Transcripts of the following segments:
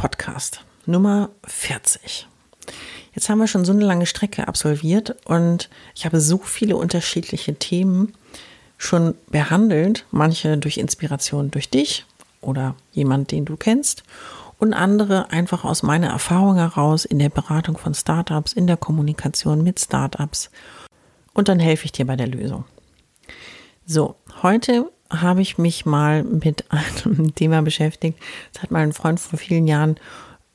Podcast Nummer 40. Jetzt haben wir schon so eine lange Strecke absolviert und ich habe so viele unterschiedliche Themen schon behandelt, manche durch Inspiration durch dich oder jemand, den du kennst und andere einfach aus meiner Erfahrung heraus in der Beratung von Startups, in der Kommunikation mit Startups und dann helfe ich dir bei der Lösung. So, heute habe ich mich mal mit einem Thema beschäftigt. Das hat mal ein Freund vor vielen Jahren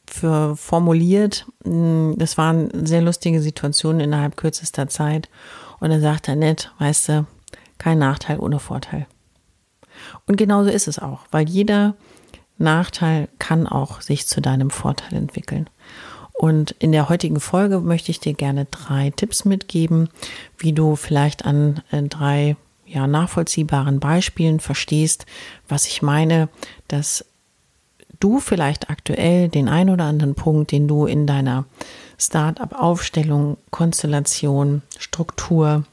für formuliert. Das waren sehr lustige Situationen innerhalb kürzester Zeit. Und er sagte, nett, weißt du, kein Nachteil ohne Vorteil. Und genauso ist es auch, weil jeder Nachteil kann auch sich zu deinem Vorteil entwickeln. Und in der heutigen Folge möchte ich dir gerne drei Tipps mitgeben, wie du vielleicht an äh, drei ja, nachvollziehbaren Beispielen verstehst, was ich meine, dass du vielleicht aktuell den ein oder anderen Punkt, den du in deiner Start-up-Aufstellung, Konstellation, Struktur,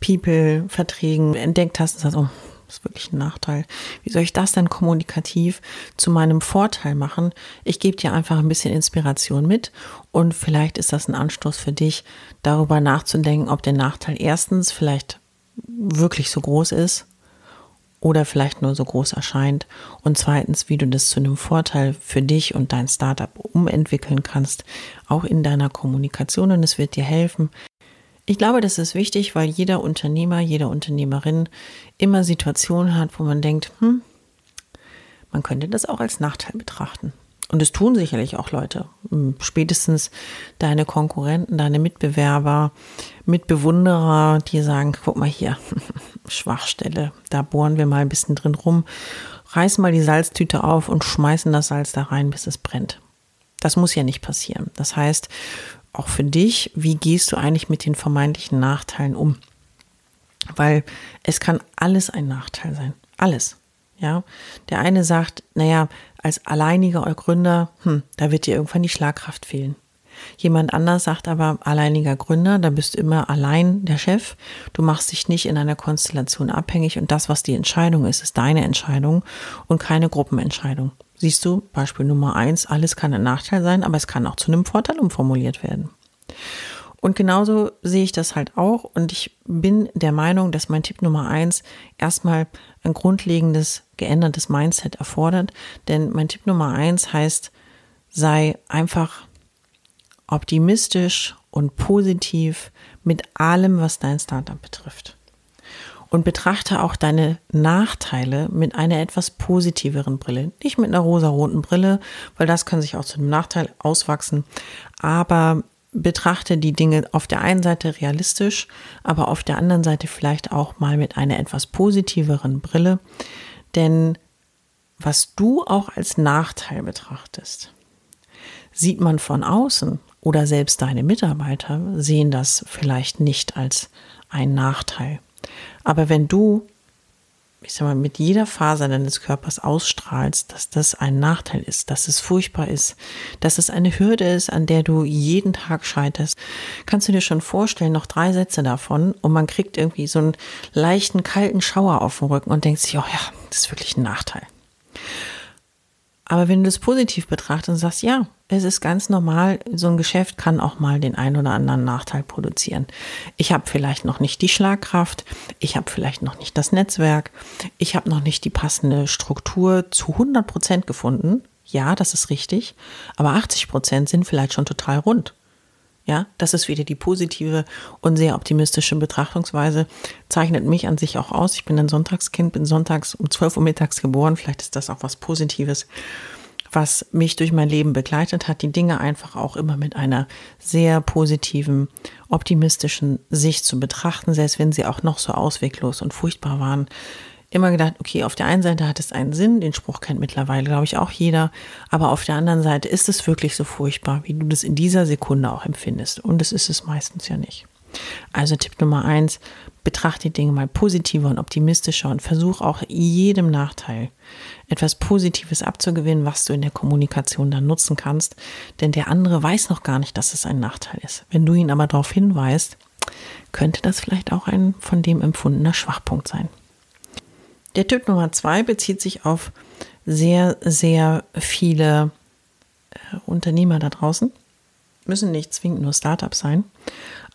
People-Verträgen entdeckt hast und sagst, oh, das ist wirklich ein Nachteil. Wie soll ich das dann kommunikativ zu meinem Vorteil machen? Ich gebe dir einfach ein bisschen Inspiration mit und vielleicht ist das ein Anstoß für dich, darüber nachzudenken, ob der Nachteil erstens vielleicht wirklich so groß ist oder vielleicht nur so groß erscheint. Und zweitens, wie du das zu einem Vorteil für dich und dein Startup umentwickeln kannst, auch in deiner Kommunikation. Und es wird dir helfen, ich glaube, das ist wichtig, weil jeder Unternehmer, jede Unternehmerin immer Situationen hat, wo man denkt, hm, man könnte das auch als Nachteil betrachten. Und es tun sicherlich auch Leute. Hm, spätestens deine Konkurrenten, deine Mitbewerber, Mitbewunderer, die sagen, guck mal hier, Schwachstelle, da bohren wir mal ein bisschen drin rum, reißen mal die Salztüte auf und schmeißen das Salz da rein, bis es brennt. Das muss ja nicht passieren. Das heißt, auch für dich, wie gehst du eigentlich mit den vermeintlichen Nachteilen um? Weil es kann alles ein Nachteil sein. Alles. Ja. Der eine sagt, naja, als alleiniger Gründer, hm, da wird dir irgendwann die Schlagkraft fehlen. Jemand anders sagt aber, alleiniger Gründer, da bist du immer allein der Chef. Du machst dich nicht in einer Konstellation abhängig und das, was die Entscheidung ist, ist deine Entscheidung und keine Gruppenentscheidung. Siehst du, Beispiel Nummer eins, alles kann ein Nachteil sein, aber es kann auch zu einem Vorteil umformuliert werden. Und genauso sehe ich das halt auch. Und ich bin der Meinung, dass mein Tipp Nummer eins erstmal ein grundlegendes, geändertes Mindset erfordert. Denn mein Tipp Nummer eins heißt, sei einfach optimistisch und positiv mit allem, was dein Startup betrifft und betrachte auch deine Nachteile mit einer etwas positiveren Brille. Nicht mit einer rosaroten Brille, weil das kann sich auch zu einem Nachteil auswachsen, aber betrachte die Dinge auf der einen Seite realistisch, aber auf der anderen Seite vielleicht auch mal mit einer etwas positiveren Brille, denn was du auch als Nachteil betrachtest, sieht man von außen oder selbst deine Mitarbeiter sehen das vielleicht nicht als ein Nachteil. Aber wenn du, ich sag mal, mit jeder Faser deines Körpers ausstrahlst, dass das ein Nachteil ist, dass es furchtbar ist, dass es eine Hürde ist, an der du jeden Tag scheiterst, kannst du dir schon vorstellen, noch drei Sätze davon und man kriegt irgendwie so einen leichten kalten Schauer auf dem Rücken und denkt sich, oh ja, das ist wirklich ein Nachteil. Aber wenn du das positiv betrachtest und sagst, ja, es ist ganz normal, so ein Geschäft kann auch mal den einen oder anderen Nachteil produzieren. Ich habe vielleicht noch nicht die Schlagkraft, ich habe vielleicht noch nicht das Netzwerk, ich habe noch nicht die passende Struktur zu 100 Prozent gefunden. Ja, das ist richtig, aber 80 Prozent sind vielleicht schon total rund. Ja, das ist wieder die positive und sehr optimistische Betrachtungsweise. Zeichnet mich an sich auch aus. Ich bin ein Sonntagskind, bin sonntags um 12 Uhr mittags geboren. Vielleicht ist das auch was Positives, was mich durch mein Leben begleitet hat. Die Dinge einfach auch immer mit einer sehr positiven, optimistischen Sicht zu betrachten, selbst wenn sie auch noch so ausweglos und furchtbar waren immer gedacht, okay, auf der einen Seite hat es einen Sinn, den Spruch kennt mittlerweile, glaube ich, auch jeder, aber auf der anderen Seite ist es wirklich so furchtbar, wie du das in dieser Sekunde auch empfindest. Und es ist es meistens ja nicht. Also Tipp Nummer eins, betrachte die Dinge mal positiver und optimistischer und versuch auch jedem Nachteil etwas Positives abzugewinnen, was du in der Kommunikation dann nutzen kannst. Denn der andere weiß noch gar nicht, dass es ein Nachteil ist. Wenn du ihn aber darauf hinweist, könnte das vielleicht auch ein von dem empfundener Schwachpunkt sein. Der Tipp Nummer zwei bezieht sich auf sehr, sehr viele äh, Unternehmer da draußen. Müssen nicht zwingend nur Startups sein,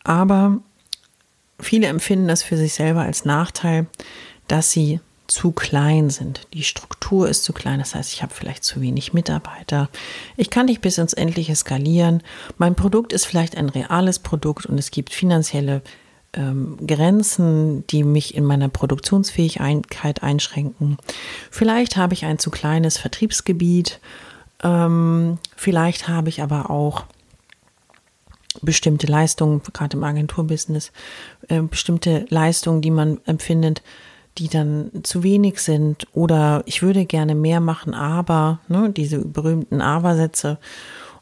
aber viele empfinden das für sich selber als Nachteil, dass sie zu klein sind. Die Struktur ist zu klein, das heißt, ich habe vielleicht zu wenig Mitarbeiter. Ich kann nicht bis ins Endliche skalieren. Mein Produkt ist vielleicht ein reales Produkt und es gibt finanzielle ähm, Grenzen, die mich in meiner Produktionsfähigkeit einschränken. Vielleicht habe ich ein zu kleines Vertriebsgebiet. Ähm, vielleicht habe ich aber auch bestimmte Leistungen, gerade im Agenturbusiness, äh, bestimmte Leistungen, die man empfindet, die dann zu wenig sind oder ich würde gerne mehr machen, aber ne, diese berühmten Aber-Sätze.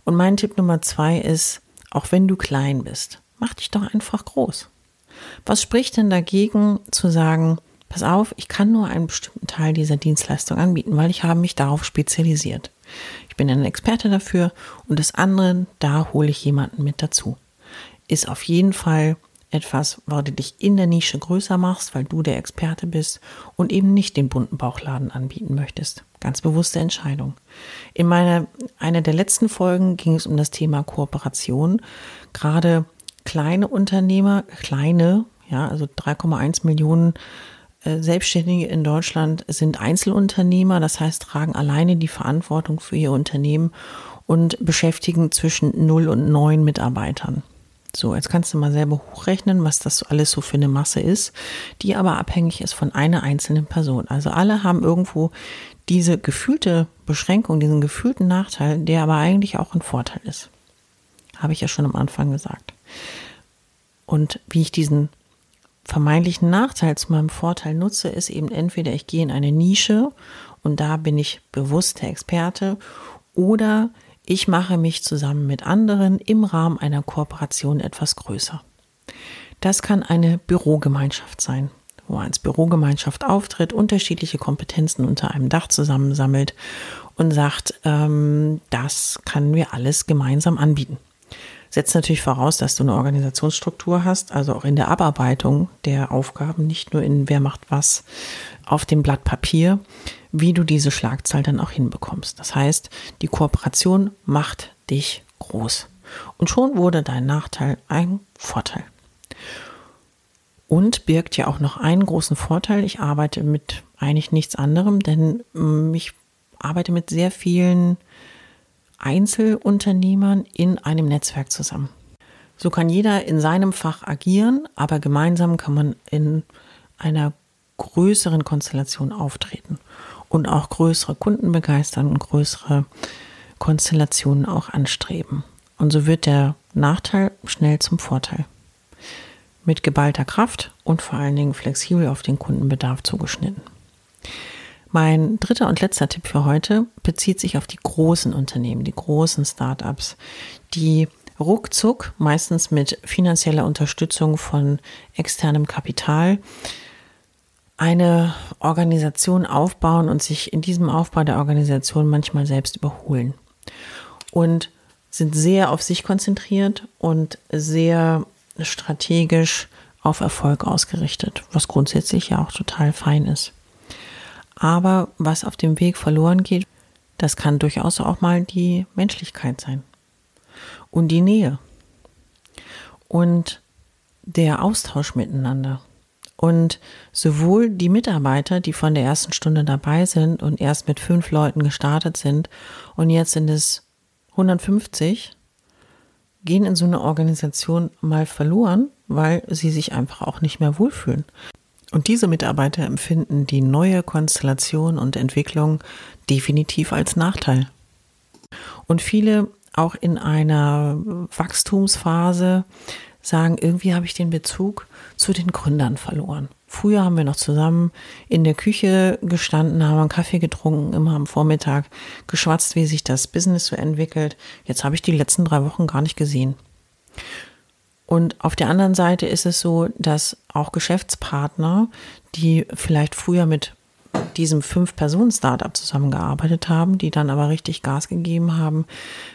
Und mein Tipp Nummer zwei ist, auch wenn du klein bist, mach dich doch einfach groß. Was spricht denn dagegen zu sagen, pass auf, ich kann nur einen bestimmten Teil dieser Dienstleistung anbieten, weil ich habe mich darauf spezialisiert. Ich bin ein Experte dafür und das andere, da hole ich jemanden mit dazu. Ist auf jeden Fall etwas, wo du dich in der Nische größer machst, weil du der Experte bist und eben nicht den bunten Bauchladen anbieten möchtest. Ganz bewusste Entscheidung. In meiner, einer der letzten Folgen ging es um das Thema Kooperation. Gerade kleine Unternehmer, kleine, ja, also 3,1 Millionen äh, Selbstständige in Deutschland sind Einzelunternehmer, das heißt, tragen alleine die Verantwortung für ihr Unternehmen und beschäftigen zwischen 0 und 9 Mitarbeitern. So, jetzt kannst du mal selber hochrechnen, was das alles so für eine Masse ist, die aber abhängig ist von einer einzelnen Person. Also alle haben irgendwo diese gefühlte Beschränkung, diesen gefühlten Nachteil, der aber eigentlich auch ein Vorteil ist. Habe ich ja schon am Anfang gesagt. Und wie ich diesen vermeintlichen Nachteil zu meinem Vorteil nutze, ist eben entweder ich gehe in eine Nische und da bin ich bewusst der Experte oder ich mache mich zusammen mit anderen im Rahmen einer Kooperation etwas größer. Das kann eine Bürogemeinschaft sein, wo als Bürogemeinschaft auftritt, unterschiedliche Kompetenzen unter einem Dach zusammensammelt und sagt, ähm, das können wir alles gemeinsam anbieten setzt natürlich voraus, dass du eine Organisationsstruktur hast, also auch in der Abarbeitung der Aufgaben, nicht nur in wer macht was auf dem Blatt Papier, wie du diese Schlagzahl dann auch hinbekommst. Das heißt, die Kooperation macht dich groß. Und schon wurde dein Nachteil ein Vorteil. Und birgt ja auch noch einen großen Vorteil. Ich arbeite mit eigentlich nichts anderem, denn mm, ich arbeite mit sehr vielen Einzelunternehmern in einem Netzwerk zusammen. So kann jeder in seinem Fach agieren, aber gemeinsam kann man in einer größeren Konstellation auftreten und auch größere Kunden begeistern und größere Konstellationen auch anstreben. Und so wird der Nachteil schnell zum Vorteil. Mit geballter Kraft und vor allen Dingen flexibel auf den Kundenbedarf zugeschnitten. Mein dritter und letzter Tipp für heute bezieht sich auf die großen Unternehmen, die großen Startups, die ruckzuck, meistens mit finanzieller Unterstützung von externem Kapital, eine Organisation aufbauen und sich in diesem Aufbau der Organisation manchmal selbst überholen. Und sind sehr auf sich konzentriert und sehr strategisch auf Erfolg ausgerichtet, was grundsätzlich ja auch total fein ist. Aber was auf dem Weg verloren geht, das kann durchaus auch mal die Menschlichkeit sein. Und die Nähe. Und der Austausch miteinander. Und sowohl die Mitarbeiter, die von der ersten Stunde dabei sind und erst mit fünf Leuten gestartet sind und jetzt sind es 150, gehen in so einer Organisation mal verloren, weil sie sich einfach auch nicht mehr wohlfühlen. Und diese Mitarbeiter empfinden die neue Konstellation und Entwicklung definitiv als Nachteil. Und viele auch in einer Wachstumsphase sagen, irgendwie habe ich den Bezug zu den Gründern verloren. Früher haben wir noch zusammen in der Küche gestanden, haben einen Kaffee getrunken, immer am Vormittag geschwatzt, wie sich das Business so entwickelt. Jetzt habe ich die letzten drei Wochen gar nicht gesehen. Und auf der anderen Seite ist es so, dass auch Geschäftspartner, die vielleicht früher mit diesem Fünf-Personen-Startup zusammengearbeitet haben, die dann aber richtig Gas gegeben haben,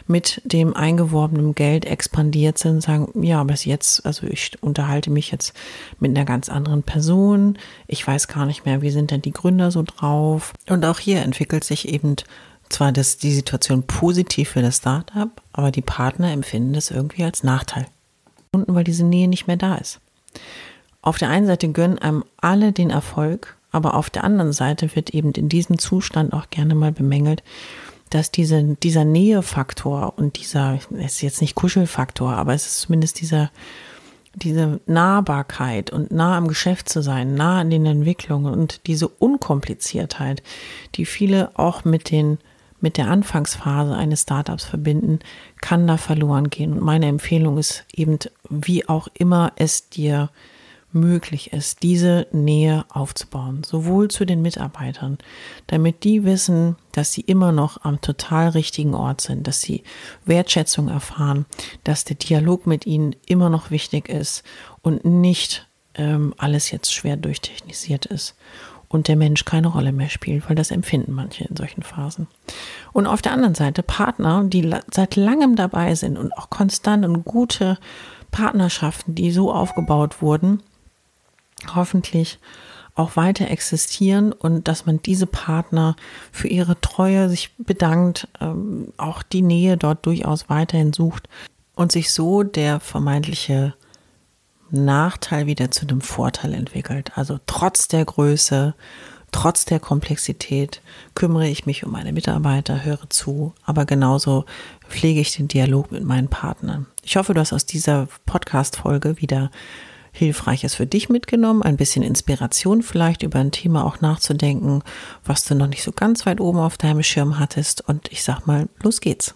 mit dem eingeworbenen Geld expandiert sind, sagen, ja, bis jetzt, also ich unterhalte mich jetzt mit einer ganz anderen Person, ich weiß gar nicht mehr, wie sind denn die Gründer so drauf. Und auch hier entwickelt sich eben zwar das, die Situation positiv für das Startup, aber die Partner empfinden das irgendwie als Nachteil. Weil diese Nähe nicht mehr da ist. Auf der einen Seite gönnen einem alle den Erfolg aber auf der anderen Seite wird eben in diesem Zustand auch gerne mal bemängelt, dass diese, dieser Nähefaktor und dieser, es ist jetzt nicht Kuschelfaktor, aber es ist zumindest dieser, diese Nahbarkeit und nah am Geschäft zu sein, nah an den Entwicklungen und diese Unkompliziertheit, die viele auch mit den mit der Anfangsphase eines Startups verbinden, kann da verloren gehen. Und meine Empfehlung ist eben, wie auch immer es dir möglich ist, diese Nähe aufzubauen, sowohl zu den Mitarbeitern, damit die wissen, dass sie immer noch am total richtigen Ort sind, dass sie Wertschätzung erfahren, dass der Dialog mit ihnen immer noch wichtig ist und nicht ähm, alles jetzt schwer durchtechnisiert ist und der Mensch keine Rolle mehr spielt, weil das empfinden manche in solchen Phasen. Und auf der anderen Seite Partner, die seit langem dabei sind und auch konstant und gute Partnerschaften, die so aufgebaut wurden, hoffentlich auch weiter existieren und dass man diese Partner für ihre Treue sich bedankt, ähm, auch die Nähe dort durchaus weiterhin sucht und sich so der vermeintliche Nachteil wieder zu einem Vorteil entwickelt. Also trotz der Größe, trotz der Komplexität kümmere ich mich um meine Mitarbeiter, höre zu, aber genauso pflege ich den Dialog mit meinen Partnern. Ich hoffe, du hast aus dieser Podcast-Folge wieder Hilfreiches für dich mitgenommen, ein bisschen Inspiration vielleicht über ein Thema auch nachzudenken, was du noch nicht so ganz weit oben auf deinem Schirm hattest. Und ich sag mal, los geht's.